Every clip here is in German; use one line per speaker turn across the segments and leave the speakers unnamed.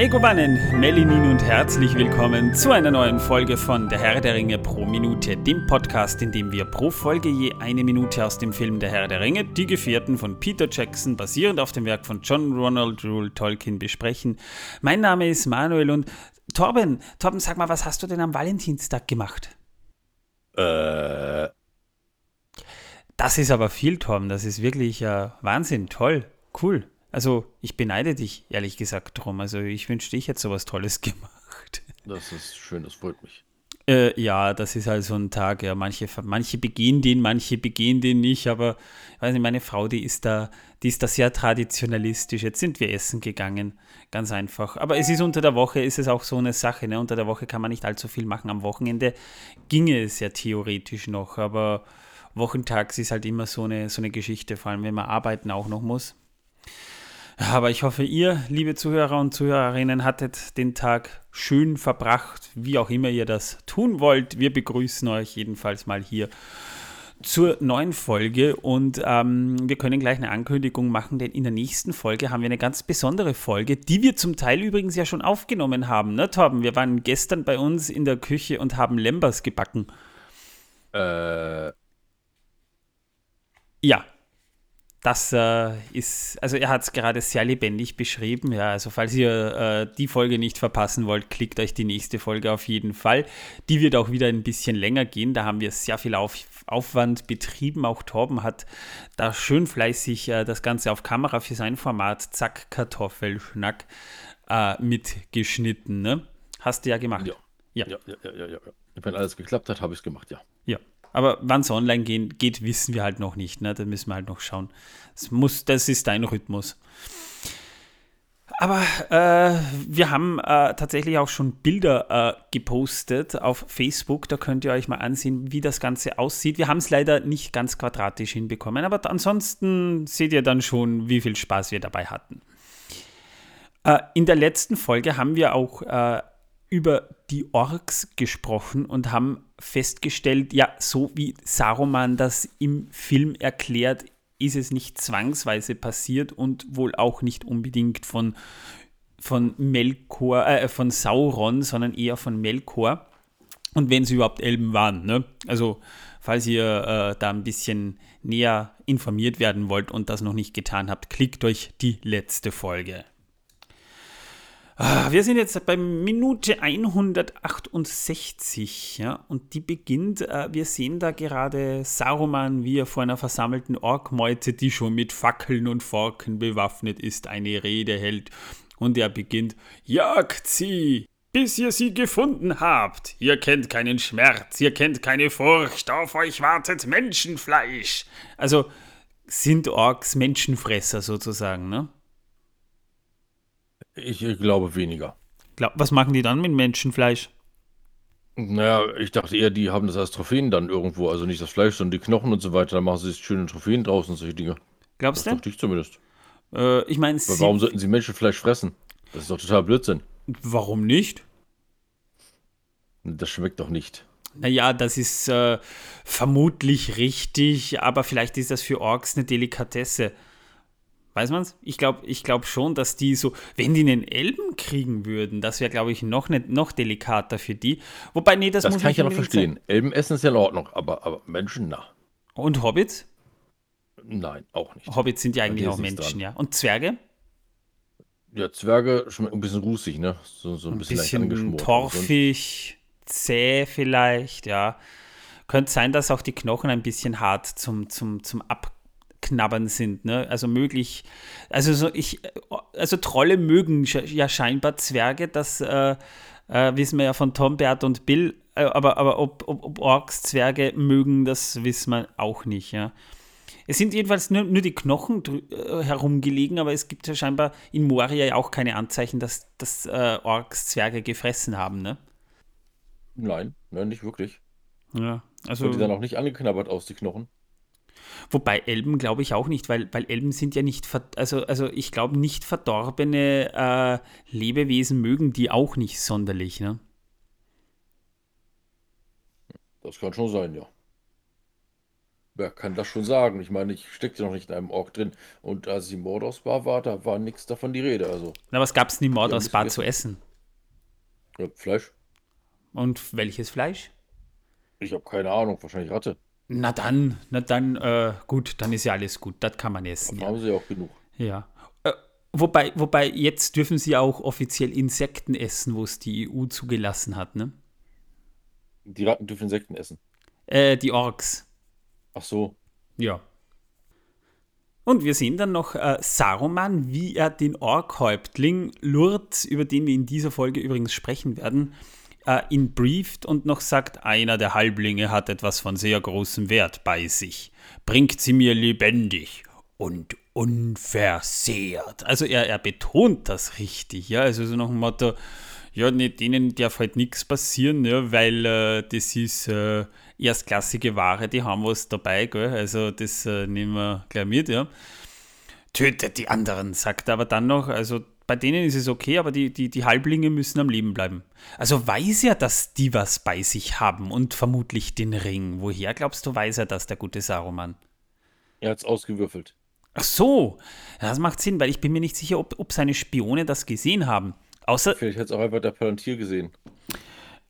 Megobannen, Melinin und herzlich willkommen zu einer neuen Folge von Der Herr der Ringe pro Minute, dem Podcast, in dem wir pro Folge je eine Minute aus dem Film Der Herr der Ringe, Die Gefährten von Peter Jackson, basierend auf dem Werk von John Ronald Rule Tolkien, besprechen. Mein Name ist Manuel und Torben, Torben, sag mal, was hast du denn am Valentinstag gemacht?
Äh.
Das ist aber viel, Torben, das ist wirklich äh, Wahnsinn, toll, cool. Also ich beneide dich, ehrlich gesagt, drum. Also ich wünschte, ich hätte sowas Tolles gemacht.
Das ist schön, das freut mich.
Äh, ja, das ist halt so ein Tag. Ja, manche, manche begehen den, manche begehen den nicht, aber ich weiß nicht, meine Frau, die ist da, die ist da sehr traditionalistisch. Jetzt sind wir essen gegangen, ganz einfach. Aber es ist unter der Woche, ist es auch so eine Sache. Ne? Unter der Woche kann man nicht allzu viel machen. Am Wochenende ginge es ja theoretisch noch, aber wochentags ist halt immer so eine, so eine Geschichte, vor allem wenn man arbeiten auch noch muss. Aber ich hoffe, ihr, liebe Zuhörer und Zuhörerinnen, hattet den Tag schön verbracht, wie auch immer ihr das tun wollt. Wir begrüßen euch jedenfalls mal hier zur neuen Folge und ähm, wir können gleich eine Ankündigung machen, denn in der nächsten Folge haben wir eine ganz besondere Folge, die wir zum Teil übrigens ja schon aufgenommen haben, ne Torben? Wir waren gestern bei uns in der Küche und haben Lembers gebacken.
Äh.
Ja, das äh, ist, also er hat es gerade sehr lebendig beschrieben. Ja, also falls ihr äh, die Folge nicht verpassen wollt, klickt euch die nächste Folge auf jeden Fall. Die wird auch wieder ein bisschen länger gehen. Da haben wir sehr viel auf, Aufwand betrieben. Auch Torben hat da schön fleißig äh, das Ganze auf Kamera für sein Format Zack Kartoffelschnack äh, mitgeschnitten. Ne? Hast du ja gemacht.
Ja. Ja, ja, ja, ja. ja, ja. Wenn alles geklappt hat, habe ich es gemacht, ja.
Aber wann es online gehen, geht, wissen wir halt noch nicht. Ne? Da müssen wir halt noch schauen. Das, muss, das ist dein Rhythmus. Aber äh, wir haben äh, tatsächlich auch schon Bilder äh, gepostet auf Facebook. Da könnt ihr euch mal ansehen, wie das Ganze aussieht. Wir haben es leider nicht ganz quadratisch hinbekommen, aber ansonsten seht ihr dann schon, wie viel Spaß wir dabei hatten. Äh, in der letzten Folge haben wir auch äh, über die Orks gesprochen und haben festgestellt, ja, so wie Saruman das im Film erklärt, ist es nicht zwangsweise passiert und wohl auch nicht unbedingt von, von Melkor, äh, von Sauron, sondern eher von Melkor. Und wenn sie überhaupt Elben waren, ne? Also, falls ihr äh, da ein bisschen näher informiert werden wollt und das noch nicht getan habt, klickt euch die letzte Folge. Ah, wir sind jetzt bei Minute 168, ja, und die beginnt, äh, wir sehen da gerade Saruman, wie er vor einer versammelten Orkmeute, die schon mit Fackeln und Forken bewaffnet ist, eine Rede hält. Und er beginnt, jagt sie, bis ihr sie gefunden habt. Ihr kennt keinen Schmerz, ihr kennt keine Furcht, auf euch wartet Menschenfleisch. Also sind Orks Menschenfresser sozusagen, ne?
Ich glaube weniger.
Was machen die dann mit Menschenfleisch?
Naja, ich dachte eher, die haben das als Trophäen dann irgendwo. Also nicht das Fleisch, sondern die Knochen und so weiter. Da machen sie schöne Trophäen draußen, solche Dinge.
Glaubst du?
dachte ich zumindest.
Äh, ich meine,
warum sollten sie Menschenfleisch fressen? Das ist doch total Blödsinn.
Warum nicht?
Das schmeckt doch nicht.
Naja, das ist äh, vermutlich richtig, aber vielleicht ist das für Orks eine Delikatesse. Weiß man's? Ich glaube ich glaub schon, dass die so, wenn die einen Elben kriegen würden, das wäre, glaube ich, noch, ne, noch delikater für die. Wobei, nee, das,
das
muss
kann ich ja noch verstehen. Sein. Elben essen ist ja in Ordnung, aber, aber Menschen, na.
Und Hobbits?
Nein, auch nicht.
Hobbits sind ja eigentlich auch Menschen, dran. ja. Und Zwerge?
Ja, Zwerge schmecken ein bisschen rußig, ne? So, so ein,
ein
bisschen,
bisschen angeschmort. Torfig, zäh vielleicht, ja. Könnte sein, dass auch die Knochen ein bisschen hart zum, zum, zum Ab Knabbern sind. Ne? Also möglich, also so ich, also Trolle mögen ja scheinbar Zwerge, das äh, äh, wissen wir ja von Tom, Bert und Bill, äh, aber, aber ob, ob, ob, Orks Zwerge mögen, das wissen wir auch nicht. Ja? Es sind jedenfalls nur, nur die Knochen äh, herumgelegen, aber es gibt ja scheinbar in Moria ja auch keine Anzeichen, dass, dass äh, Orks Zwerge gefressen haben. Ne?
Nein, nein, nicht wirklich.
Ja, also.
Und die dann auch nicht angeknabbert aus, die Knochen?
Wobei Elben glaube ich auch nicht, weil, weil Elben sind ja nicht, also, also ich glaube, nicht verdorbene äh, Lebewesen mögen die auch nicht sonderlich, ne?
Das kann schon sein, ja. Wer kann das schon sagen? Ich meine, ich steckte noch nicht in einem Ork drin. Und als ich im Mordhausbar war, da war nichts davon die Rede. Also,
Na, was gab es denn im
die haben
Mord
nichts
zu essen?
Ja, Fleisch?
Und welches Fleisch?
Ich habe keine Ahnung, wahrscheinlich Ratte.
Na dann, na dann, äh, gut, dann ist ja alles gut. Das kann man essen.
Davon
Ja.
haben sie auch genug.
ja. Äh, wobei, wobei, jetzt dürfen sie auch offiziell Insekten essen, wo es die EU zugelassen hat, ne?
Die Ratten dürfen Insekten essen.
Äh, die Orks.
Ach so.
Ja. Und wir sehen dann noch äh, Saruman, wie er den Ork-Häuptling Lurz, über den wir in dieser Folge übrigens sprechen werden, äh, ihn brieft und noch sagt, einer der Halblinge hat etwas von sehr großem Wert bei sich. Bringt sie mir lebendig und unversehrt. Also er, er betont das richtig, ja. Also so nach dem Motto, ja, nee, denen darf halt nichts passieren, ja, weil äh, das ist äh, erstklassige Ware, die haben was dabei, gell? Also das äh, nehmen wir gleich mit, ja. Tötet die anderen, sagt er aber dann noch, also bei denen ist es okay, aber die, die, die Halblinge müssen am Leben bleiben. Also weiß er, dass die was bei sich haben und vermutlich den Ring. Woher glaubst du, weiß er das, der gute Saruman?
Er hat's ausgewürfelt.
Ach so, das macht Sinn, weil ich bin mir nicht sicher, ob, ob seine Spione das gesehen haben. Außer,
Vielleicht hat es auch einfach der Palantir gesehen.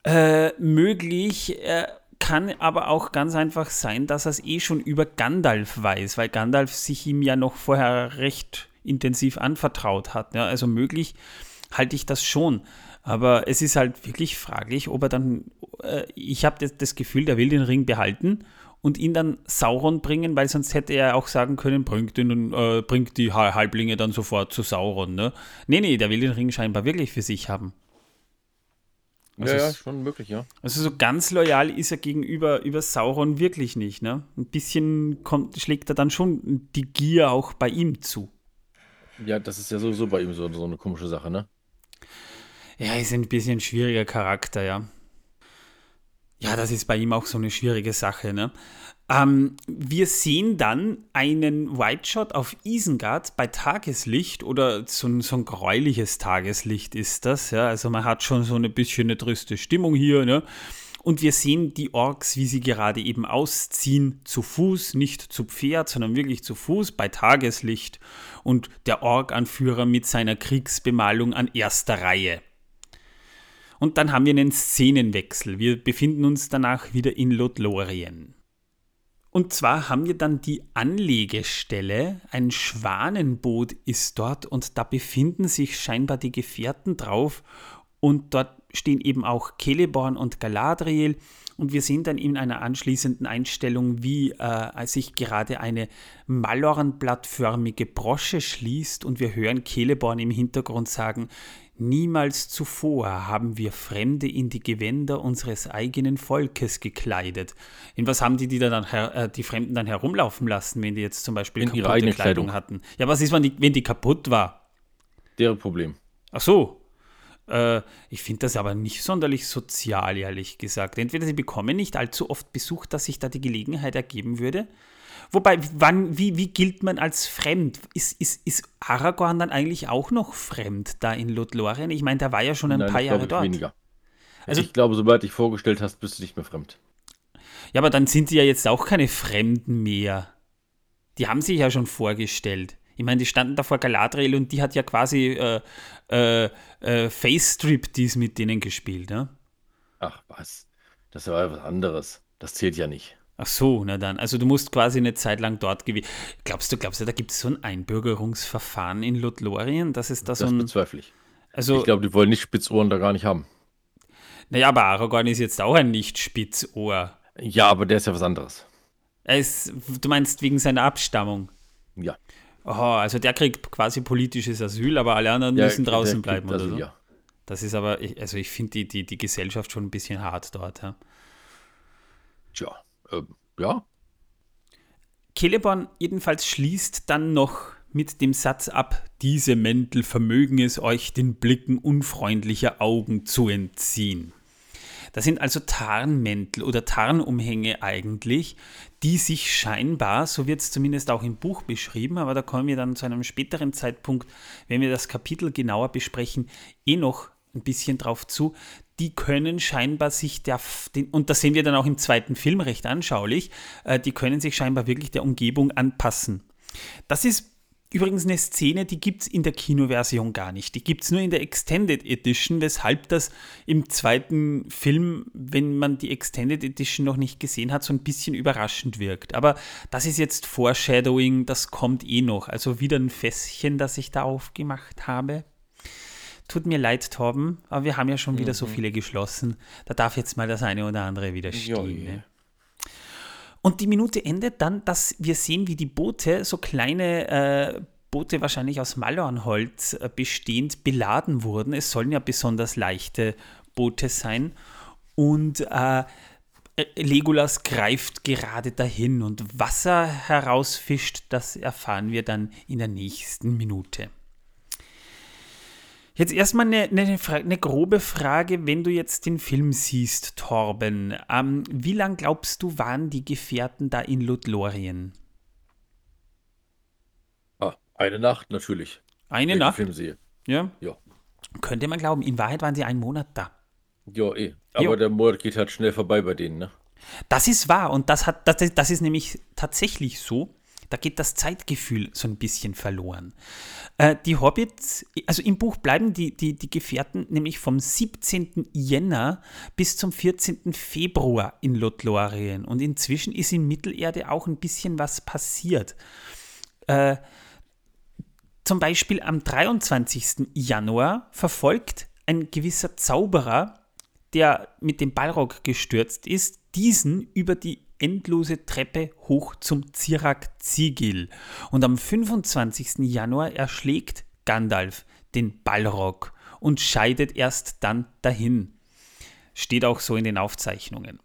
Äh, möglich, äh, kann aber auch ganz einfach sein, dass er es eh schon über Gandalf weiß, weil Gandalf sich ihm ja noch vorher recht intensiv anvertraut hat. Ja, also möglich halte ich das schon. Aber es ist halt wirklich fraglich, ob er dann, äh, ich habe das, das Gefühl, der will den Ring behalten und ihn dann Sauron bringen, weil sonst hätte er auch sagen können, bringt, den, äh, bringt die Ha- Halblinge dann sofort zu Sauron. Ne? Nee, nee, der will den Ring scheinbar wirklich für sich haben. Also
ja, ja, schon möglich, ja.
Also so ganz loyal ist er gegenüber über Sauron wirklich nicht. Ne? Ein bisschen kommt, schlägt er dann schon die Gier auch bei ihm zu.
Ja, das ist ja sowieso bei ihm so, so eine komische Sache, ne?
Ja, ist ein bisschen schwieriger Charakter, ja. Ja, das ist bei ihm auch so eine schwierige Sache. Ne? Ähm, wir sehen dann einen White Shot auf Isengard bei Tageslicht oder so ein, so ein gräuliches Tageslicht ist das. Ja? Also man hat schon so ein bisschen eine triste Stimmung hier. Ne? Und wir sehen die Orks, wie sie gerade eben ausziehen, zu Fuß, nicht zu Pferd, sondern wirklich zu Fuß bei Tageslicht. Und der Ork-Anführer mit seiner Kriegsbemalung an erster Reihe. Und dann haben wir einen Szenenwechsel. Wir befinden uns danach wieder in Lothlorien. Und zwar haben wir dann die Anlegestelle, ein Schwanenboot ist dort und da befinden sich scheinbar die Gefährten drauf und dort stehen eben auch Celeborn und Galadriel und wir sehen dann in einer anschließenden Einstellung, wie äh, sich gerade eine Malornblattförmige Brosche schließt und wir hören Celeborn im Hintergrund sagen, Niemals zuvor haben wir Fremde in die Gewänder unseres eigenen Volkes gekleidet. In was haben die, die, da dann äh, die Fremden dann herumlaufen lassen, wenn die jetzt zum Beispiel
In ihre
kaputte
eigene
Kleidung
Kleidung.
hatten? Ja, was ist, wenn die, wenn die kaputt war?
Deren Problem.
Ach so. Äh, ich finde das aber nicht sonderlich sozial, ehrlich gesagt. Entweder sie bekommen nicht allzu oft Besuch, dass sich da die Gelegenheit ergeben würde. Wobei, wann, wie, wie gilt man als fremd? Ist, ist, ist Aragorn dann eigentlich auch noch fremd da in Lothlorien? Ich meine, der war ja schon ein
Nein,
paar
ich
Jahre dort.
weniger.
Also-
ich glaube, sobald dich vorgestellt hast, bist du nicht mehr fremd.
Ja, aber dann sind die ja jetzt auch keine Fremden mehr. Die haben sich ja schon vorgestellt. Ich meine, die standen da vor Galadriel und die hat ja quasi äh, äh, äh, Face Striptease mit denen gespielt, ne?
Ach, was? Das war was anderes. Das zählt ja nicht.
Ach so, na dann. Also du musst quasi eine Zeit lang dort gewesen. Glaubst du, glaubst du, da gibt es so ein Einbürgerungsverfahren in Lothlorien? Das ist da so
Das
ein.
bezweifle ich.
Also,
Ich glaube, die wollen nicht Spitzohren da gar nicht haben.
naja, aber Aragorn ist jetzt auch ein Nicht-Spitzohr.
Ja, aber der ist ja was anderes.
Er ist, du meinst wegen seiner Abstammung.
Ja.
Aha, also der kriegt quasi politisches Asyl, aber alle anderen
Der-
müssen draußen bleiben
das,
oder so.
Ja.
Das ist aber, ich- also ich finde die, die, die Gesellschaft schon ein bisschen hart dort. Ja.
Tja, ähm, ja.
Celeborn jedenfalls schließt dann noch mit dem Satz ab, diese Mäntel vermögen es euch, den Blicken unfreundlicher Augen zu entziehen. Das sind also Tarnmäntel oder Tarnumhänge eigentlich, die sich scheinbar, so wird es zumindest auch im Buch beschrieben, aber da kommen wir dann zu einem späteren Zeitpunkt, wenn wir das Kapitel genauer besprechen, eh noch ein bisschen drauf zu, die können scheinbar sich der, und das sehen wir dann auch im zweiten Film recht anschaulich, äh, die können sich scheinbar wirklich der Umgebung anpassen. Das ist übrigens eine Szene, die gibt es in der Kinoversion gar nicht. Die gibt es nur in der Extended Edition, weshalb das im zweiten Film, wenn man die Extended Edition noch nicht gesehen hat, so ein bisschen überraschend wirkt. Aber das ist jetzt Foreshadowing, das kommt eh noch. Also wieder ein Fässchen, das ich da aufgemacht habe. Tut mir leid, Torben, aber wir haben ja schon wieder mhm. so viele geschlossen. Da darf jetzt mal das eine oder andere wieder stehen. Ne? Und die Minute endet dann, dass wir sehen, wie die Boote, so kleine äh, Boote wahrscheinlich aus Malornholz äh, bestehend, beladen wurden. Es sollen ja besonders leichte Boote sein. Und äh, Legolas greift gerade dahin und was er herausfischt, das erfahren wir dann in der nächsten Minute. Jetzt erstmal eine, eine, eine, grobe Frage, wenn du jetzt den Film siehst, Torben. Ähm, wie lang glaubst du, waren die Gefährten da in Lothlorien?
Ah, eine Nacht natürlich.
Eine Nacht?
Film sehe.
Ja? Ja. Könnte man glauben, in Wahrheit waren sie einen Monat da.
Ja, eh. Aber jo. der Monat geht halt schnell vorbei bei denen, ne?
Das ist wahr und das, hat, das, das ist nämlich tatsächlich so. Da geht das Zeitgefühl so ein bisschen verloren. Äh, die Hobbits, also im Buch bleiben die, die, die Gefährten nämlich vom 17. Jänner bis zum 14. Februar in Lothlorien. Und inzwischen ist in Mittelerde auch ein bisschen was passiert. Äh, zum Beispiel am 23. Januar verfolgt ein gewisser Zauberer, der mit dem Ballrock gestürzt ist, diesen über die endlose Treppe hoch zum Zirak Zigil. Und am 25. Januar erschlägt Gandalf den Balrog und scheidet erst dann dahin. Steht auch so in den Aufzeichnungen.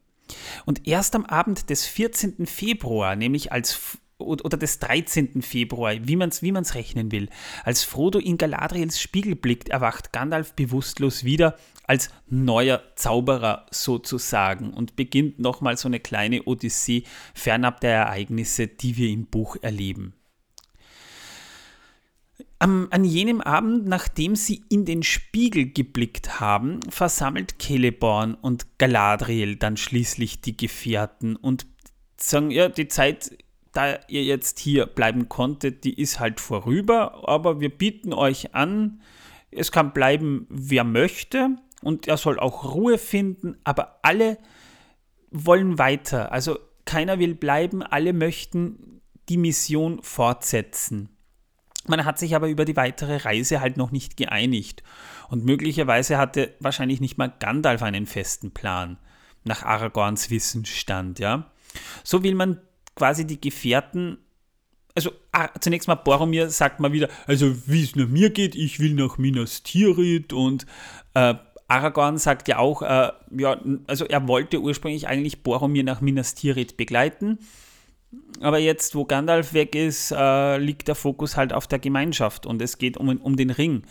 Und erst am Abend des 14. Februar, nämlich als oder des 13. Februar, wie man es wie man's rechnen will. Als Frodo in Galadriels Spiegel blickt, erwacht Gandalf bewusstlos wieder als neuer Zauberer sozusagen und beginnt nochmal so eine kleine Odyssee fernab der Ereignisse, die wir im Buch erleben. Am, an jenem Abend, nachdem sie in den Spiegel geblickt haben, versammelt Celeborn und Galadriel dann schließlich die Gefährten und sagen, ja, die Zeit da ihr jetzt hier bleiben konntet, die ist halt vorüber, aber wir bieten euch an, es kann bleiben, wer möchte und er soll auch Ruhe finden, aber alle wollen weiter. Also keiner will bleiben, alle möchten die Mission fortsetzen. Man hat sich aber über die weitere Reise halt noch nicht geeinigt. Und möglicherweise hatte wahrscheinlich nicht mal Gandalf einen festen Plan, nach Aragorns Wissensstand, ja. So will man quasi die Gefährten, also ah, zunächst mal Boromir sagt mal wieder, also wie es nach mir geht, ich will nach Minas Tirith und äh, Aragorn sagt ja auch, äh, ja, also er wollte ursprünglich eigentlich Boromir nach Minas Tirith begleiten, aber jetzt, wo Gandalf weg ist, äh, liegt der Fokus halt auf der Gemeinschaft und es geht um, um den Ring.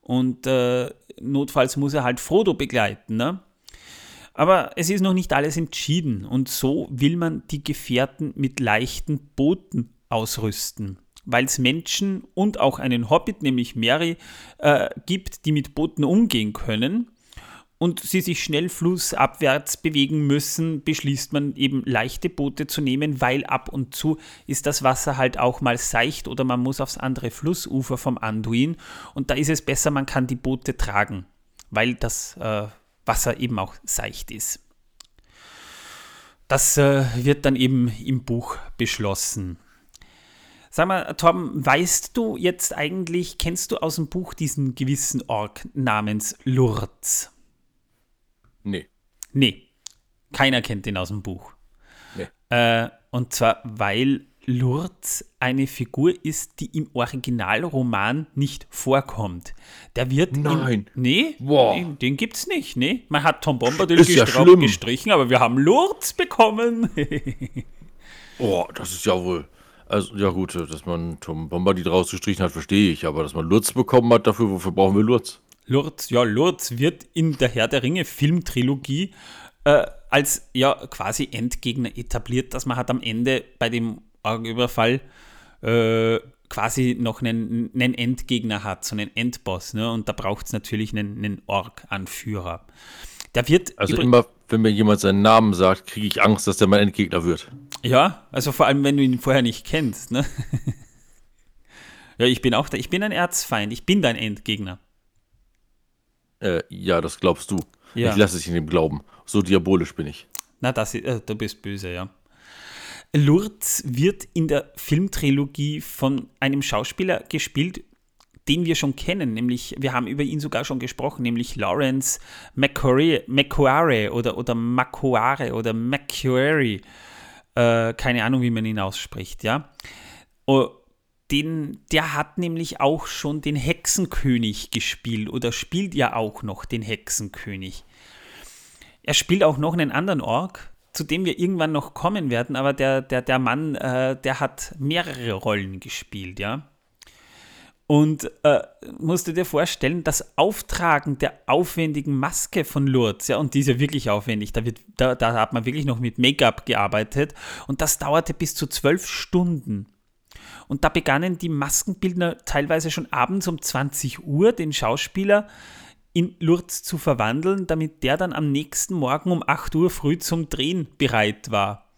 Und äh, notfalls muss er halt Frodo begleiten, ne? Aber es ist noch nicht alles entschieden. Und so will man die Gefährten mit leichten Booten ausrüsten, weil es Menschen und auch einen Hobbit, nämlich Mary, äh, gibt, die mit Booten umgehen können und sie sich schnell flussabwärts bewegen müssen, beschließt man eben leichte Boote zu nehmen, weil ab und zu ist das Wasser halt auch mal seicht oder man muss aufs andere Flussufer vom Anduin. Und da ist es besser, man kann die Boote tragen, weil das äh, Wasser eben auch seicht ist. Das äh, wird dann eben im Buch beschlossen. Sag mal, Torben, weißt du jetzt eigentlich, kennst du aus dem Buch diesen gewissen Ork namens Lurz?
Nee.
Nee. Keiner kennt den aus dem Buch.
Nee.
Äh, und zwar, weil Lurz eine Figur ist, die im Originalroman nicht vorkommt. Der wird.
Nein.
In, nee, wow. den, den gibt's nicht. Nee. Man hat Tom Bombadil ja gestrichen, aber wir haben Lurz bekommen.
oh, das ist ja wohl. Also, ja, gut, dass man Tom Bombadil rausgestrichen hat, verstehe ich. Aber dass man Lurz bekommen hat, dafür, wofür brauchen wir Lurz?
Lurz, ja, Lurz wird in der Herr der Ringe Filmtrilogie äh, als ja quasi Endgegner etabliert, dass man hat am Ende bei dem Augenüberfall äh, quasi noch einen, einen, Endgegner hat, so einen Endboss. Ne? Und da braucht es natürlich einen, einen Ork-Anführer. Der wird.
Also immer, wenn mir jemand seinen Namen sagt, kriege ich Angst, dass der mein Endgegner wird.
Ja, also vor allem, wenn du ihn vorher nicht kennst. Ne? ja, ich bin auch da. Ich bin ein Erzfeind. Ich bin dein Endgegner.
Äh, ja, das glaubst du. Ja. Ich lasse es in dem glauben. So diabolisch bin ich.
Na, das, äh, du bist böse, ja. Lourdes wird in der Filmtrilogie von einem Schauspieler gespielt, den wir schon kennen, nämlich, wir haben über ihn sogar schon gesprochen, nämlich Lawrence McQuarrie oder, oder Macquarie oder McQuarrie, äh, keine Ahnung, wie man ihn ausspricht, ja. Oh, den, der hat nämlich auch schon den Hexenkönig gespielt oder spielt ja auch noch den Hexenkönig. Er spielt auch noch einen anderen Ork, zu dem wir irgendwann noch kommen werden, aber der, der, der Mann, äh, der hat mehrere Rollen gespielt, ja. Und äh, musst du dir vorstellen, das Auftragen der aufwendigen Maske von Lourdes, ja, und die ist ja wirklich aufwendig, da, wird, da, da hat man wirklich noch mit Make-up gearbeitet und das dauerte bis zu zwölf Stunden. Und da begannen die Maskenbildner teilweise schon abends um 20 Uhr den Schauspieler in Lourdes zu verwandeln, damit der dann am nächsten Morgen um 8 Uhr früh zum Drehen bereit war.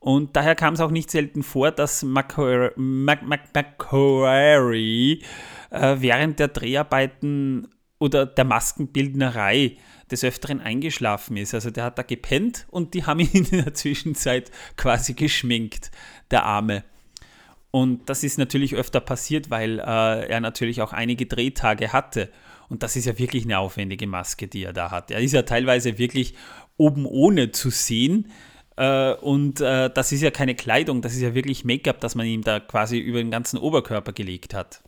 Und daher kam es auch nicht selten vor, dass Macquarie äh, während der Dreharbeiten oder der Maskenbildnerei des Öfteren eingeschlafen ist. Also der hat da gepennt und die haben ihn in der Zwischenzeit quasi geschminkt, der Arme. Und das ist natürlich öfter passiert, weil äh, er natürlich auch einige Drehtage hatte. Und das ist ja wirklich eine aufwendige Maske, die er da hat. Er ist ja teilweise wirklich oben ohne zu sehen. Äh, und äh, das ist ja keine Kleidung, das ist ja wirklich Make-up, das man ihm da quasi über den ganzen Oberkörper gelegt hat.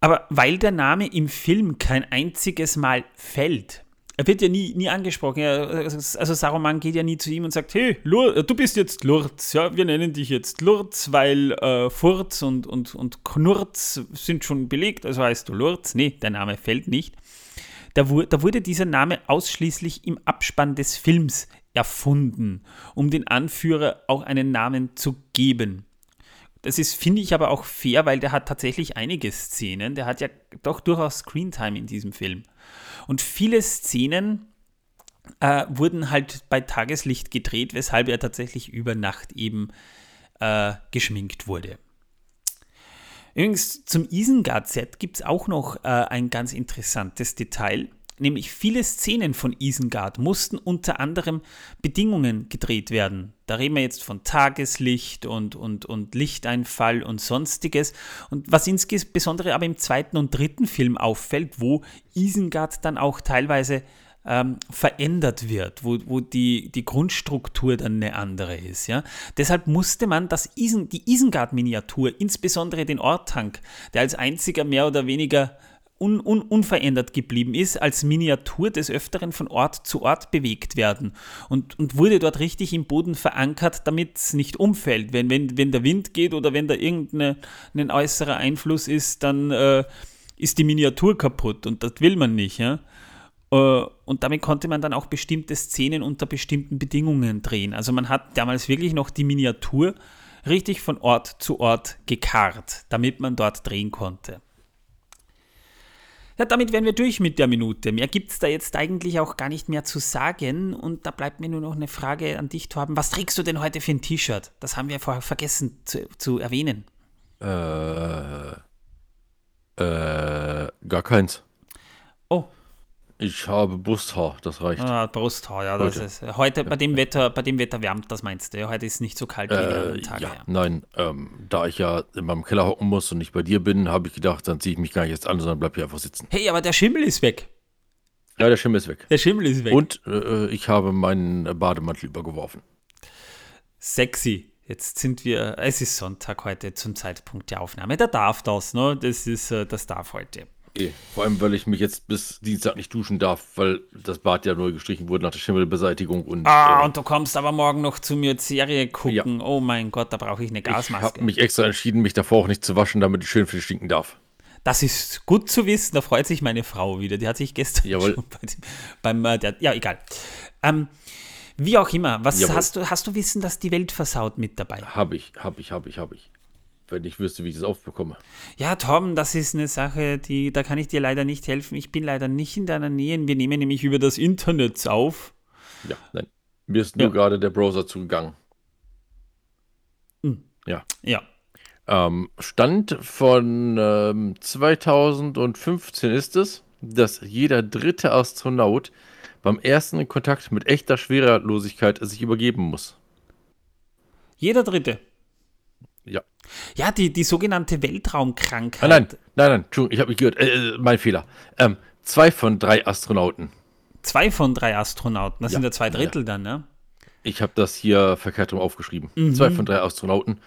Aber weil der Name im Film kein einziges Mal fällt, er wird ja nie, nie angesprochen. also Saruman geht ja nie zu ihm und sagt, hey, Lur, du bist jetzt Lurz, ja, wir nennen dich jetzt Lurz, weil äh, Furz und, und, und Knurz sind schon belegt, also heißt du Lurz. Nee, der Name fällt nicht. Da, da wurde dieser Name ausschließlich im Abspann des Films erfunden, um den Anführer auch einen Namen zu geben. Das ist, finde ich, aber auch fair, weil der hat tatsächlich einige Szenen. Der hat ja doch durchaus Screentime in diesem Film. Und viele Szenen äh, wurden halt bei Tageslicht gedreht, weshalb er tatsächlich über Nacht eben äh, geschminkt wurde. Übrigens, zum Isengard-Set gibt es auch noch äh, ein ganz interessantes Detail nämlich viele Szenen von Isengard mussten unter anderem Bedingungen gedreht werden. Da reden wir jetzt von Tageslicht und, und, und Lichteinfall und sonstiges. Und was insbesondere aber im zweiten und dritten Film auffällt, wo Isengard dann auch teilweise ähm, verändert wird, wo, wo die, die Grundstruktur dann eine andere ist. Ja? Deshalb musste man das Isen, die Isengard-Miniatur, insbesondere den Ortank, der als einziger mehr oder weniger un, un, unverändert geblieben ist, als Miniatur des Öfteren von Ort zu Ort bewegt werden und, und wurde dort richtig im Boden verankert, damit es nicht umfällt. Wenn, wenn, wenn der Wind geht oder wenn da irgendein äußerer Einfluss ist, dann äh, ist die Miniatur kaputt und das will man nicht. Ja? Äh, und damit konnte man dann auch bestimmte Szenen unter bestimmten Bedingungen drehen. Also man hat damals wirklich noch die Miniatur richtig von Ort zu Ort gekarrt, damit man dort drehen konnte. Ja, damit wären wir durch mit der Minute. Mehr gibt es da jetzt eigentlich auch gar nicht mehr zu sagen. Und da bleibt mir nur noch eine Frage an dich, Torben. Was trägst du denn heute für ein T-Shirt? Das haben wir vorher vergessen zu, zu erwähnen.
Äh, äh, gar keins.
Oh,
ich habe Brusthaar, das reicht.
Ah, Brusthaar, ja. Heute. Das ist, heute bei dem Wetter, bei dem Wetter wärmt das meinst du? Ja, heute ist nicht so kalt wie
die anderen Tage. Ja, nein, ähm, da ich ja in meinem Keller hocken muss und nicht bei dir bin, habe ich gedacht, dann ziehe ich mich gar nicht jetzt an, sondern bleib hier einfach sitzen.
Hey, aber der Schimmel ist weg.
Ja, der Schimmel ist weg.
Der Schimmel ist weg.
Und äh, ich habe meinen Bademantel übergeworfen.
Sexy. Jetzt sind wir, es ist Sonntag heute zum Zeitpunkt der Aufnahme. Da darf das, ne? Das ist, äh, das darf heute.
Eh, vor allem, weil ich mich jetzt bis Dienstag nicht duschen darf, weil das Bad ja neu gestrichen wurde nach der Schimmelbeseitigung. Und,
ah, äh, und du kommst aber morgen noch zu mir Serie gucken. Ja. Oh mein Gott, da brauche ich eine Gasmaske.
Ich habe mich extra entschieden, mich davor auch nicht zu waschen, damit ich schön viel stinken darf.
Das ist gut zu wissen, da freut sich meine Frau wieder. Die hat sich gestern
Jawohl.
schon bei dem, beim, äh, der, ja, egal. Ähm, wie auch immer, was hast du, hast du Wissen, dass die Welt versaut mit dabei?
Habe ich, habe ich, habe ich, habe ich. Wenn ich wüsste, wie ich das aufbekomme.
Ja, Tom, das ist eine Sache, die, da kann ich dir leider nicht helfen. Ich bin leider nicht in deiner Nähe. Wir nehmen nämlich über das Internet auf.
Ja, nein. Mir ist nur
Ja.
gerade der Browser zugegangen.
Hm.
Ja.
Ja.
Ähm, Stand von ähm, 2015 ist es, dass jeder dritte Astronaut beim ersten Kontakt mit echter Schwerelosigkeit sich übergeben muss.
Jeder Dritte.
Ja.
Ja, die, die sogenannte Weltraumkrankheit.
Ah, nein, nein, nein, Entschuldigung, ich habe mich gehört. Äh, äh, mein Fehler. Ähm, zwei von drei Astronauten.
Zwei von drei Astronauten. Das
Ja.
sind ja zwei
Ja.
Drittel dann, ne?
Ich habe das hier verkehrt rum aufgeschrieben. Zwei von drei Astronauten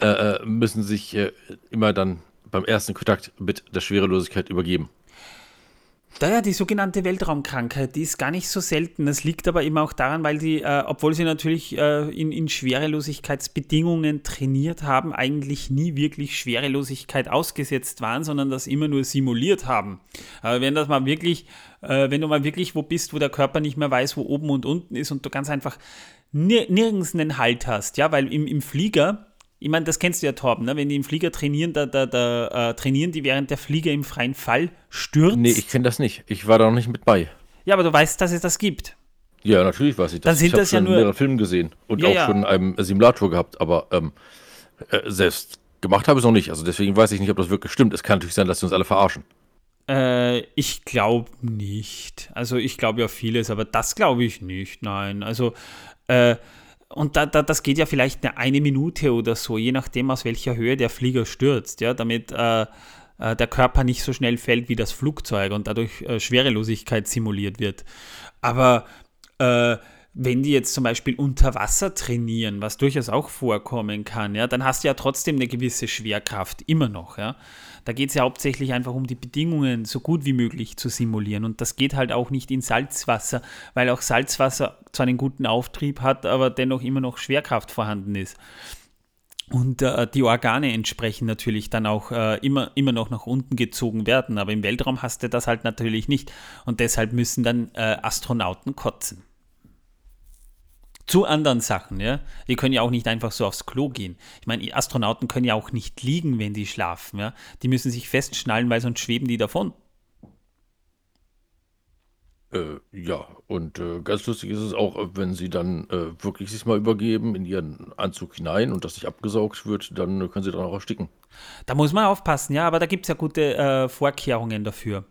äh, äh, müssen sich äh, immer dann beim ersten Kontakt mit der Schwerelosigkeit übergeben.
Daher die sogenannte Weltraumkrankheit, die ist gar nicht so selten. Das liegt aber immer auch daran, weil die, äh, obwohl sie natürlich äh, in, in Schwerelosigkeitsbedingungen trainiert haben, eigentlich nie wirklich Schwerelosigkeit ausgesetzt waren, sondern das immer nur simuliert haben. Aber wenn das mal wirklich, äh, wenn du mal wirklich wo bist, wo der Körper nicht mehr weiß, wo oben und unten ist und du ganz einfach nir nirgends einen Halt hast, ja, weil im, im Flieger ich meine, das kennst du ja, Torben, ne? wenn die im Flieger trainieren, da, da, da äh, trainieren die, während der Flieger im freien Fall stürzt.
Nee, ich kenne das nicht. Ich war da noch nicht mit bei.
Ja, aber du weißt, dass es das gibt.
Ja, natürlich weiß ich das.
Dann sind
ich habe
ja
schon
nur-
mehrere Filme gesehen und
Ja,
auch
ja.
schon in einem Simulator gehabt, aber ähm, äh, selbst gemacht habe ich es noch nicht. Also deswegen weiß ich nicht, ob das wirklich stimmt. Es kann natürlich sein, dass sie uns alle verarschen.
Äh, ich glaube nicht. Also ich glaube ja vieles, aber das glaube ich nicht. Nein, also äh, und da, da, das geht ja vielleicht eine, eine Minute oder so, je nachdem aus welcher Höhe der Flieger stürzt, ja, damit äh, äh, der Körper nicht so schnell fällt wie das Flugzeug und dadurch äh, Schwerelosigkeit simuliert wird. Aber äh, wenn die jetzt zum Beispiel unter Wasser trainieren, was durchaus auch vorkommen kann, ja, dann hast du ja trotzdem eine gewisse Schwerkraft, immer noch, ja. Da geht es ja hauptsächlich einfach um die Bedingungen so gut wie möglich zu simulieren. Und das geht halt auch nicht in Salzwasser, weil auch Salzwasser zwar einen guten Auftrieb hat, aber dennoch immer noch Schwerkraft vorhanden ist. Und äh, die Organe entsprechend natürlich dann auch äh, immer, immer noch nach unten gezogen werden. Aber im Weltraum hast du das halt natürlich nicht. Und deshalb müssen dann äh, Astronauten kotzen. Zu anderen Sachen, ja. Die können ja auch nicht einfach so aufs Klo gehen. Ich meine, die Astronauten können ja auch nicht liegen, wenn die schlafen, ja. Die müssen sich festschnallen, weil sonst schweben die davon.
Äh, ja, und äh, ganz lustig ist es auch, wenn sie dann äh, wirklich sich mal übergeben in ihren Anzug hinein und das nicht abgesaugt wird, dann können sie daran auch ersticken.
Da muss man aufpassen, ja, aber da gibt es ja gute äh, Vorkehrungen dafür.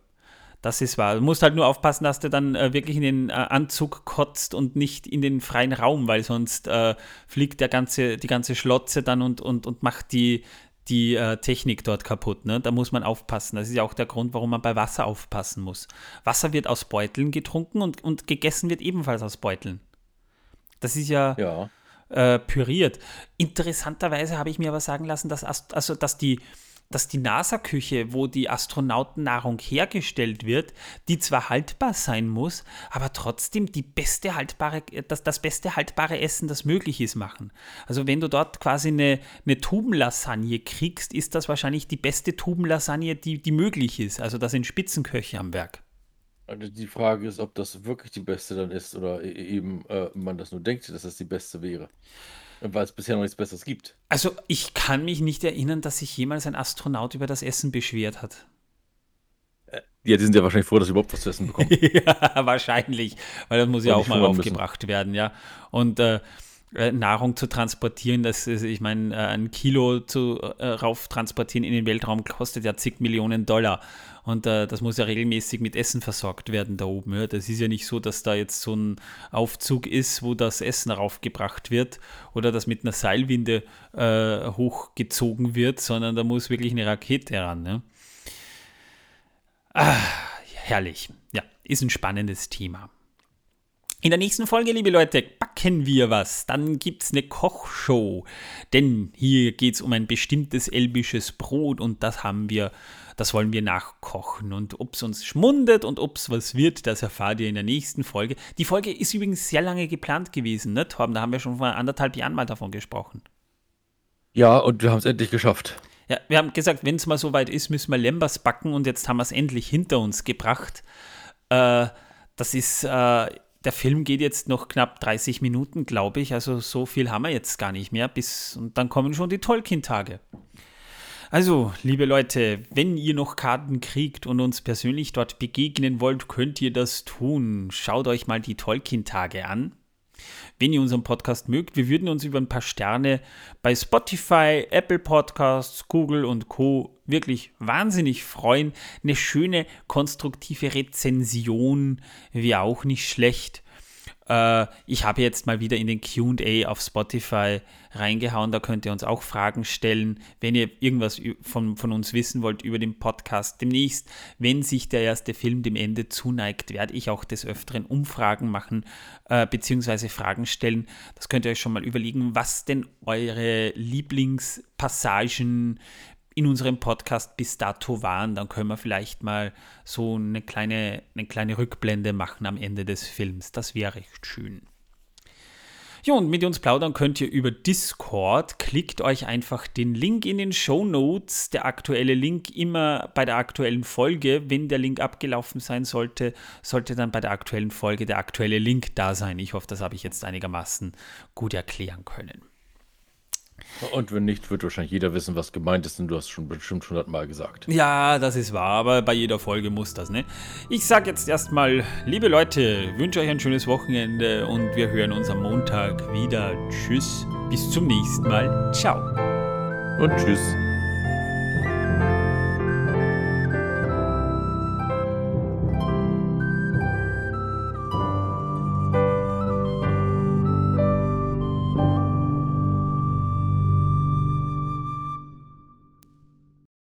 Das ist wahr. Du musst halt nur aufpassen, dass du dann äh, wirklich in den äh, Anzug kotzt und nicht in den freien Raum, weil sonst äh, fliegt der ganze, die ganze Schlotze dann und, und, und macht die, die äh, Technik dort kaputt. Ne? Da muss man aufpassen. Das ist ja auch der Grund, warum man bei Wasser aufpassen muss. Wasser wird aus Beuteln getrunken und, und gegessen wird ebenfalls aus Beuteln. Das ist ja,
Ja.
äh, püriert. Interessanterweise habe ich mir aber sagen lassen, dass, also, dass die, dass die NASA-Küche, wo die Astronautennahrung hergestellt wird, die zwar haltbar sein muss, aber trotzdem die beste haltbare, das, das beste haltbare Essen, das möglich ist, machen. Also wenn du dort quasi eine, eine Tubenlasagne kriegst, ist das wahrscheinlich die beste Tubenlasagne, die, die möglich ist. Also da sind Spitzenköche am Werk.
Also die Frage ist, ob das wirklich die beste dann ist oder e- eben äh, man das nur denkt, dass das die beste wäre. Weil es bisher noch nichts Besseres gibt.
Also ich kann mich nicht erinnern, dass sich jemals ein Astronaut über das Essen beschwert hat.
Ja, die sind ja wahrscheinlich froh, dass sie überhaupt was zu essen bekommen.
ja, wahrscheinlich, weil das muss ja auch mal
hungern müssen.
aufgebracht werden, ja. Und äh, äh, Nahrung zu transportieren, das ist, ich meine, äh, ein Kilo zu äh, rauf transportieren in den Weltraum kostet ja zig Millionen Dollar. Und äh, das muss ja regelmäßig mit Essen versorgt werden da oben. Ja. Das ist ja nicht so, dass da jetzt so ein Aufzug ist, wo das Essen raufgebracht wird oder das mit einer Seilwinde äh, hochgezogen wird, sondern da muss wirklich eine Rakete ran. Ne? Ah, herrlich. Ja, ist ein spannendes Thema. In der nächsten Folge, liebe Leute, backen wir was. Dann gibt es eine Kochshow. Denn hier geht es um ein bestimmtes elbisches Brot und das haben wir, das wollen wir nachkochen. Und ob es uns schmundet und ob es was wird, das erfahrt ihr in der nächsten Folge. Die Folge ist übrigens sehr lange geplant gewesen, ne, Torben? Da haben wir schon vor anderthalb Jahren mal davon gesprochen.
Ja, und wir haben es endlich geschafft.
Ja, wir haben gesagt, wenn es mal soweit ist, müssen wir Lembers backen und jetzt haben wir es endlich hinter uns gebracht. Äh, das ist, äh, der Film geht jetzt noch knapp 30 Minuten, glaube ich. Also so viel haben wir jetzt gar nicht mehr. Bis, und dann kommen schon die Tolkien-Tage. Also, liebe Leute, wenn ihr noch Karten kriegt und uns persönlich dort begegnen wollt, könnt ihr das tun. Schaut euch mal die Tolkien-Tage an. Wenn ihr unseren Podcast mögt, wir würden uns über ein paar Sterne bei Spotify, Apple Podcasts, Google und Co. wirklich wahnsinnig freuen. Eine schöne, konstruktive Rezension wäre auch nicht schlecht. Äh, ich habe jetzt mal wieder in den QA auf Spotify reingehauen. Da könnt ihr uns auch Fragen stellen, wenn ihr irgendwas von, von uns wissen wollt über den Podcast. Demnächst, wenn sich der erste Film dem Ende zuneigt, werde ich auch des Öfteren Umfragen machen, äh, beziehungsweise Fragen stellen. Das könnt ihr euch schon mal überlegen, was denn eure Lieblingspassagen in unserem Podcast bis dato waren, dann können wir vielleicht mal so eine kleine, eine kleine Rückblende machen am Ende des Films. Das wäre recht schön. Ja, und mit uns plaudern könnt ihr über Discord. Klickt euch einfach den Link in den Show Notes. Der aktuelle Link immer bei der aktuellen Folge. Wenn der Link abgelaufen sein sollte, sollte dann bei der aktuellen Folge der aktuelle Link da sein. Ich hoffe, das habe ich jetzt einigermaßen gut erklären können.
Und wenn nicht, wird wahrscheinlich jeder wissen, was gemeint ist, denn du hast schon bestimmt hundertmal gesagt.
Ja, das ist wahr, aber bei jeder Folge muss das, ne? Ich sag jetzt erstmal, liebe Leute, wünsche euch ein schönes Wochenende und wir hören uns am Montag wieder. Tschüss, bis zum nächsten Mal. Ciao.
Und tschüss.